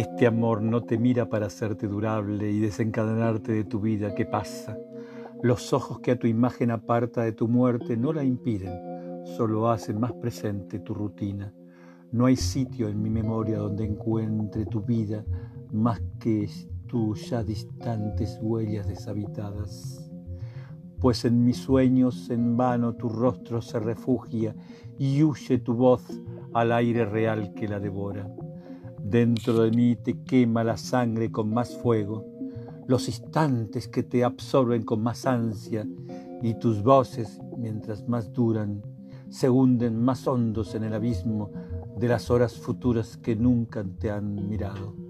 Este amor no te mira para hacerte durable y desencadenarte de tu vida que pasa. Los ojos que a tu imagen aparta de tu muerte no la impiden, solo hacen más presente tu rutina. No hay sitio en mi memoria donde encuentre tu vida más que tus ya distantes huellas deshabitadas. Pues en mis sueños en vano tu rostro se refugia y huye tu voz al aire real que la devora. Dentro de mí te quema la sangre con más fuego los instantes que te absorben con más ansia y tus voces, mientras más duran, se hunden más hondos en el abismo de las horas futuras que nunca te han mirado.